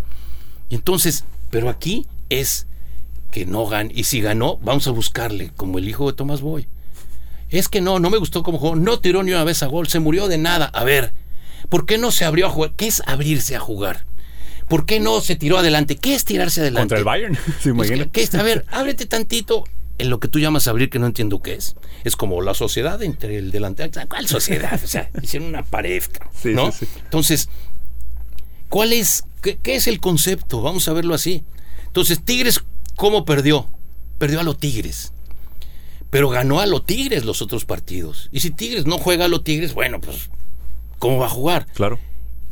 Y entonces, pero aquí es que no gan y si ganó, vamos a buscarle, como el hijo de Tomás Boy. Es que no, no me gustó cómo jugó, no tiró ni una vez a gol, se murió de nada. A ver, ¿por qué no se abrió a jugar? ¿Qué es abrirse a jugar? ¿Por qué no se tiró adelante? ¿Qué es tirarse adelante? Contra el Bayern. ¿Se imagina? ¿qué- qué es? a ver, ábrete tantito en lo que tú llamas abrir, que no entiendo qué es. Es como la sociedad entre el delantero. ¿Cuál sociedad? O sea, hicieron una pared, Sí, ¿no? sí, sí. Entonces, ¿cuál es? Qué, qué es el concepto? Vamos a verlo así. Entonces, Tigres, ¿cómo perdió? Perdió a los Tigres. Pero ganó a los Tigres los otros partidos. Y si Tigres no juega a los Tigres, bueno, pues, ¿cómo va a jugar? Claro.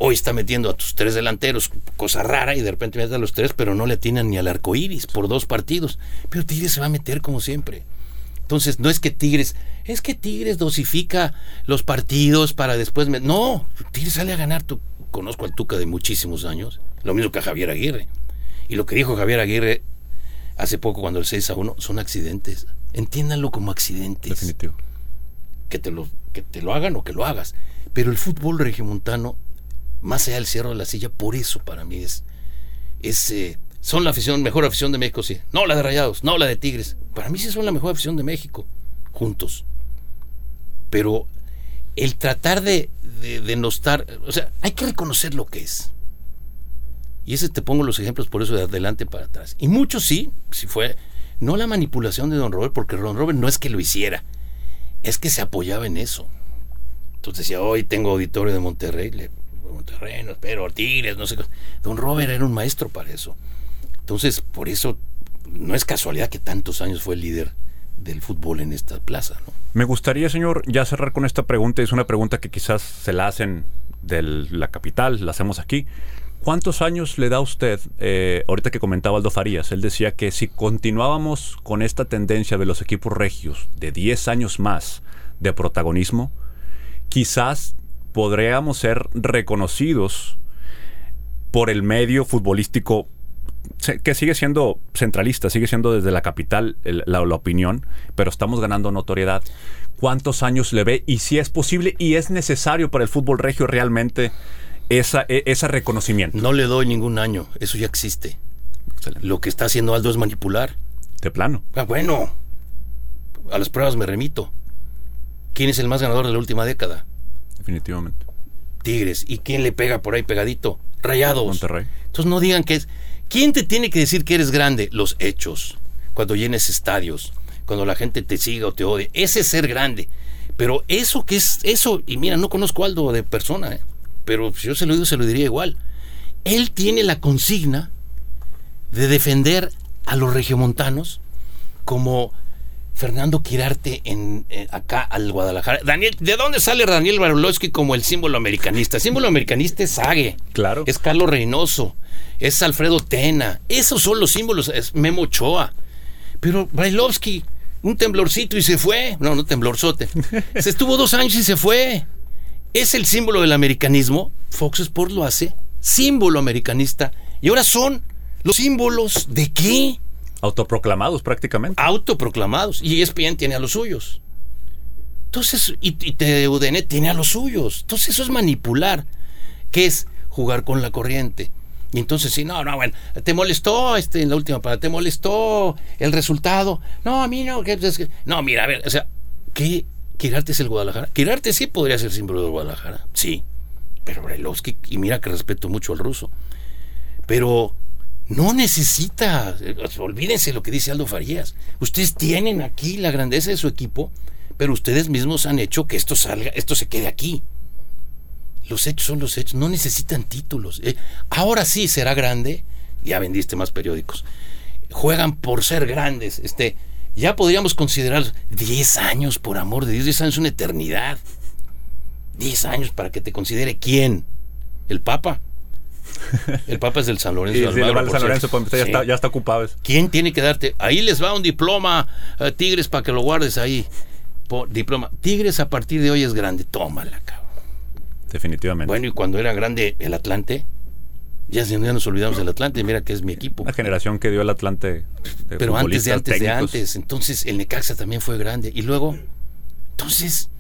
Hoy está metiendo a tus tres delanteros, cosa rara, y de repente mete a los tres, pero no le atinan ni al arco iris por dos partidos. Pero Tigres se va a meter como siempre. Entonces, no es que Tigres, es que Tigres dosifica los partidos para después. me- No, Tigres sale a ganar. Tú, conozco al Tuca de muchísimos años, lo mismo que a Javier Aguirre. Y lo que dijo Javier Aguirre hace poco, cuando el 6 a 1, son accidentes. Entiéndanlo como accidentes Definitivo. que te lo, que te lo hagan o que lo hagas. Pero el fútbol regiomontano, más allá del cierre de la silla, por eso para mí es, es eh, son la afición, mejor afición de México, sí. No la de Rayados, no la de Tigres. Para mí sí son la mejor afición de México, juntos. Pero el tratar de, de, no estar, o sea, hay que reconocer lo que es. Y ese te pongo los ejemplos por eso de adelante para atrás. Y muchos sí, si fue, no la manipulación de Don Robert, porque Don Robert no es que lo hiciera, es que se apoyaba en eso. Entonces decía, hoy tengo auditorio de Monterrey, le, Monterrey, no espero, Tigres, no sé qué. Don Robert era un maestro para eso. Entonces, por eso no es casualidad que tantos años fue el líder del fútbol en esta plaza. Me gustaría, señor, ya cerrar con esta pregunta. Es una pregunta que quizás se la hacen de la capital, la hacemos aquí. ¿Cuántos años le da usted, eh, ahorita que comentaba Aldo Farías, él decía que si continuábamos con esta tendencia de los equipos regios de 10 años más de protagonismo, quizás podríamos ser reconocidos por el medio futbolístico que sigue siendo centralista, sigue siendo desde la capital la, opinión, pero estamos ganando notoriedad. ¿Cuántos años le ve y si es posible y es necesario para el fútbol regio realmente esa, e, ese reconocimiento? No le doy ningún año, eso ya existe. Lo que está haciendo Aldo es manipular. De plano. Ah, bueno, a las pruebas me remito. ¿Quién es el más ganador de la última década? Definitivamente. Tigres. ¿Y quién le pega por ahí pegadito? Rayados. Monterrey. Entonces no digan que es ¿Quién te tiene que decir que eres grande? Los hechos. Cuando llenes estadios, cuando la gente te siga o te odie. Ese es ser grande. Pero eso que es eso, y mira, no conozco a Aldo de persona, ¿eh? Pero si yo se lo digo, se lo diría igual. Él tiene la consigna de defender a los regiomontanos como Fernando Quirarte en, eh, acá al Guadalajara. Daniel, ¿de dónde sale Daniel Barulowski como el símbolo americanista? El símbolo americanista es Sague. Claro. Es Carlos Reynoso. Es Alfredo Tena. Esos son los símbolos. Es Memo Ochoa. Pero Brailovsky, un temblorcito y se fue. No, no temblorzote. se estuvo dos años y se fue. Es el símbolo del americanismo. Fox Sports lo hace. Símbolo americanista. Y ahora son los símbolos de qué? Autoproclamados prácticamente. Autoproclamados. Y ESPN tiene a los suyos. Entonces, y, y TUDN tiene a los suyos. Entonces eso es manipular. ¿Qué es? Jugar con la corriente. Y entonces, sí, no, no, bueno, te molestó este, en la última parada, te molestó el resultado. No, a mí no. Que, no, mira, a ver, o sea, ¿qué? ¿Quirarte es el Guadalajara? Quirarte sí podría ser símbolo del Guadalajara, sí. Pero Brailovsky, y mira que respeto mucho al ruso. Pero no necesita, olvídense lo que dice Aldo Farías. Ustedes tienen aquí la grandeza de su equipo, pero ustedes mismos han hecho que esto salga, esto se quede aquí. Los hechos son los hechos, no necesitan títulos. Eh, ahora sí será grande, ya vendiste más periódicos. Juegan por ser grandes. Este, ya podríamos considerar 10 años, por amor de Dios, 10 años es una eternidad. 10 años para que te considere quién. El Papa. El Papa es del San Lorenzo. San Lorenzo ya, está, ocupado. ¿Quién tiene que darte? Ahí les va un diploma, eh, Tigres, para que lo guardes ahí. diploma. Tigres a partir de hoy es grande. Tómala, cabrón. Definitivamente. Bueno, y cuando era grande el Atlante, ya, ya nos olvidamos del Atlante, mira que es mi equipo. La generación que dio el Atlante. Pero antes de antes de antes. Entonces el Necaxa también fue grande. Y luego, entonces,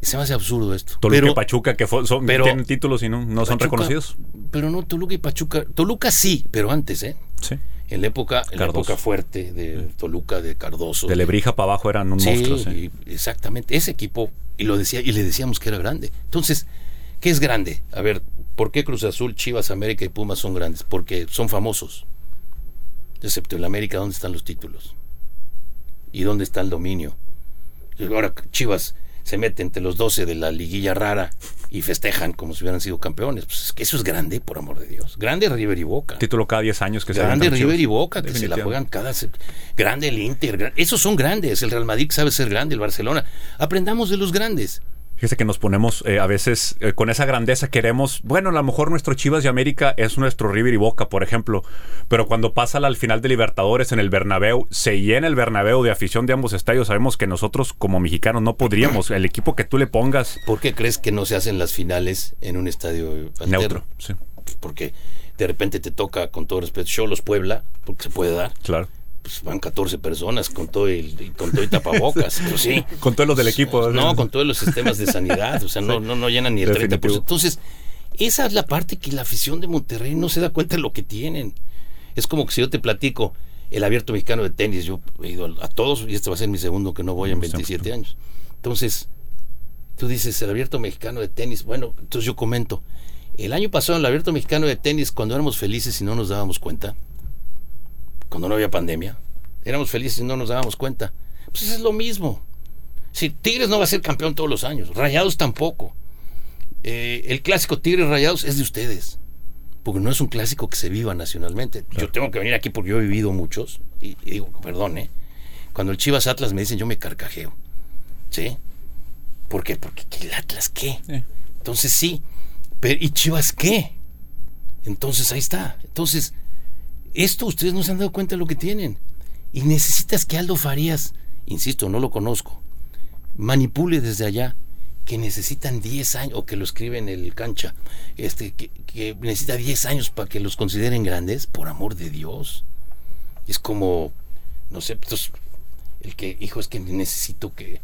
se me hace absurdo esto. Toluca y Pachuca, que son, tienen títulos y no, no son reconocidos. Pero no, Toluca y Pachuca. Toluca sí, pero antes, ¿eh? Sí. En la época, en la época fuerte de Toluca, de Cardoso. De Lebrija para abajo eran un monstruo. Sí. exactamente. Ese equipo, y lo decía, y le decíamos que era grande. Entonces, ¿Qué es grande? A ver, ¿por qué Cruz Azul, Chivas, América y Pumas son grandes? Porque son famosos. Excepto en América, ¿dónde están los títulos? ¿Y dónde está el dominio? Ahora Chivas se mete entre los 12 de la liguilla rara y festejan como si hubieran sido campeones. Pues es que eso es grande, por amor de Dios. Grande River y Boca. Título cada 10 años que se Grande River y Boca, que se la juegan cada... Grande el Inter. Esos son grandes. El Real Madrid sabe ser grande, el Barcelona. Aprendamos de los grandes. Fíjese que nos ponemos eh, a veces eh, con esa grandeza queremos, bueno, a lo mejor nuestro Chivas de América es nuestro River y Boca, por ejemplo, pero cuando pasa al final de Libertadores en el Bernabéu, se llena el Bernabéu de afición de ambos estadios, sabemos que nosotros como mexicanos no podríamos, el equipo que tú le pongas. ¿Por qué crees que no se hacen las finales en un estadio neutro? Sí. Porque de repente te toca, con todo respeto, Cholos Puebla, porque se puede dar. Claro pues van 14 personas con todo el, con todo y tapabocas, pues sí. con todos los del equipo. No, con todos los sistemas de sanidad, o sea, no, no, no llenan ni el 30%. Entonces, esa es la parte que la afición de Monterrey no se da cuenta de lo que tienen. Es como que si yo te platico el abierto mexicano de tenis, yo he ido a todos y este va a ser mi segundo que no voy en 27 años. Entonces, tú dices, el abierto mexicano de tenis, bueno, entonces yo comento, el año pasado en el abierto mexicano de tenis, cuando éramos felices y no nos dábamos cuenta, cuando no había pandemia, éramos felices y no nos dábamos cuenta. Pues es lo mismo. Si Tigres no va a ser campeón todos los años, Rayados tampoco. Eh, el clásico Tigres Rayados es de ustedes porque no es un clásico que se viva nacionalmente. Yo tengo que venir aquí porque yo he vivido muchos, y, digo, perdone, cuando el Chivas Atlas me dicen, yo me carcajeo. ¿Sí? ¿Por qué? Porque el Atlas qué. Entonces sí, pero ¿y Chivas qué? Entonces ahí está. Entonces, esto ustedes no se han dado cuenta de lo que tienen. Y necesitas que Aldo Farías, insisto, no lo conozco, manipule desde allá que necesitan 10 años, o que lo escriben en el cancha, este, que, que necesita 10 años para que los consideren grandes, por amor de Dios. Es como, no sé, pues, el que, hijo, es que necesito que,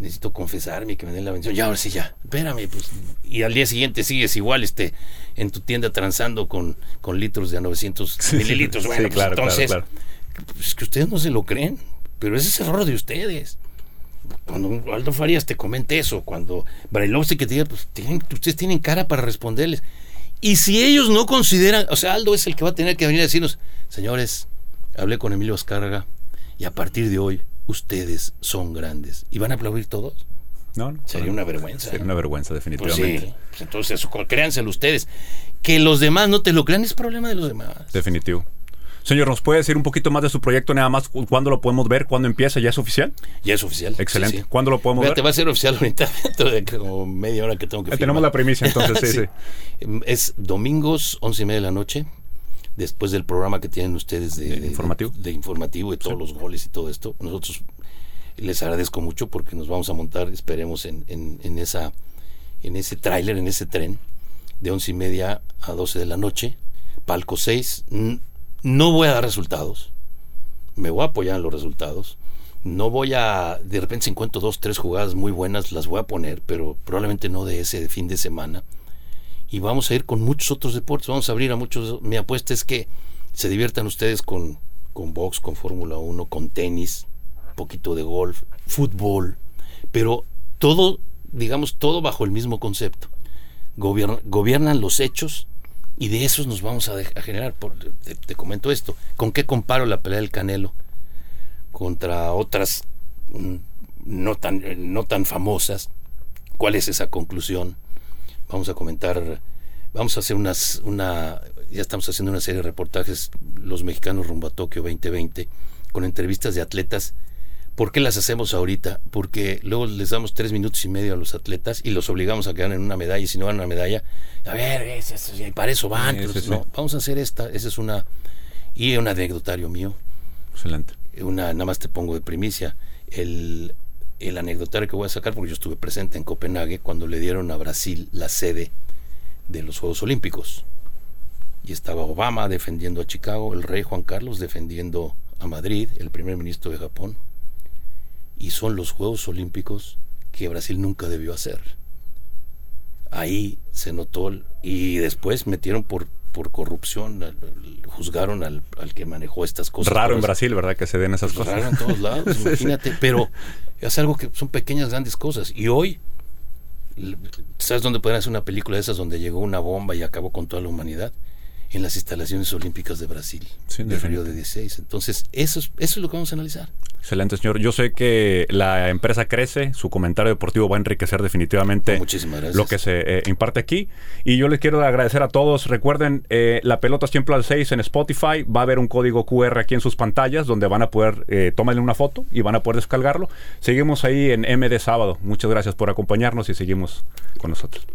necesito confesarme, que me den la bendición. Ya, ahora sí, ya, espérame, pues. Y al día siguiente sigues igual, este, en tu tienda transando con, con litros de a 900 mililitros. Bueno, pues entonces, es que ustedes no se lo creen, pero ese es error de ustedes cuando Aldo Farías te comente eso, cuando Brailovsky que te diga, pues ustedes tienen cara para responderles. Y si ellos no consideran, o sea, Aldo es el que va a tener que venir a decirnos, señores, hablé con Emilio Azcárraga y a partir de hoy ustedes son grandes. ¿Y van a aplaudir todos? No, sería una vergüenza. Sería una vergüenza, pues definitivamente. Pues sí, entonces créanselo ustedes. Que los demás no te lo crean es problema de los demás. Definitivo. Señor, ¿nos puede decir un poquito más de su proyecto nada más? ¿Cuándo lo podemos ver? ¿Cuándo empieza? ¿Ya es oficial? Ya es oficial. Excelente. ¿Cuándo lo podemos ver? Te va a ser oficial ahorita dentro de como media hora que tengo que firmar. Tenemos la primicia entonces, sí, sí. Es domingos, once y media de la noche, después del programa que tienen ustedes de, informativo. De, informativo, de todos los goles y todo esto. Nosotros les agradezco mucho porque nos vamos a montar, esperemos, en, en, esa, en ese tráiler, en ese tren, de once y media a doce de la noche. Palco 6, no voy a dar resultados, me voy a apoyar en los resultados. No voy a, de repente si encuentro dos, tres jugadas muy buenas, las voy a poner, pero probablemente no de ese fin de semana. Y vamos a ir con muchos otros deportes, vamos a abrir a muchos. Mi apuesta es que se diviertan ustedes con, con box, con Fórmula 1, con tenis, poquito de golf, fútbol, pero todo, digamos, todo bajo el mismo concepto. gobiernan los hechos y de esos nos vamos a, generar. Por, te, comento esto. ¿Con qué comparo la pelea del Canelo contra otras mm, no tan, no tan famosas? ¿Cuál es esa conclusión? Vamos a comentar, vamos a hacer unas, una, ya estamos haciendo una serie de reportajes, los mexicanos rumbo a Tokio 2020, con entrevistas de atletas ¿Por qué las hacemos ahorita? Porque luego les damos tres minutos y medio a los atletas y los obligamos a quedar en una medalla y si no van a una medalla, a ver, es, y para eso van. no, vamos a hacer esta, esa es una... Y un anecdotario mío. Excelente. Una, nada más te pongo de primicia. El, el anecdotario que voy a sacar, porque yo estuve presente en Copenhague cuando le dieron a Brasil la sede de los Juegos Olímpicos. Y estaba Obama defendiendo a Chicago, el rey Juan Carlos defendiendo a Madrid, el primer ministro de Japón, y son los Juegos Olímpicos que Brasil nunca debió hacer. Ahí se notó y después metieron por, por corrupción, juzgaron al, que manejó estas cosas. Raro en Brasil, ¿verdad? Que se den esas cosas. Raro en todos lados, imagínate, pero es algo que son pequeñas, grandes cosas. Y hoy, ¿sabes dónde pueden hacer una película de esas donde llegó una bomba y acabó con toda la humanidad? En las instalaciones olímpicas de Brasil, sí, de Río de 16. Entonces, eso es, eso es lo que vamos a analizar. Excelente, señor. Yo sé que la empresa crece, su comentario deportivo va a enriquecer definitivamente lo que se eh, imparte aquí. Y yo les quiero agradecer a todos. Recuerden, eh, la pelota siempre al 6 en Spotify. Va a haber un código QR aquí en sus pantallas donde van a poder eh, tomarle una foto y van a poder descargarlo. Seguimos ahí en MD Sábado. Muchas gracias por acompañarnos y seguimos con nosotros.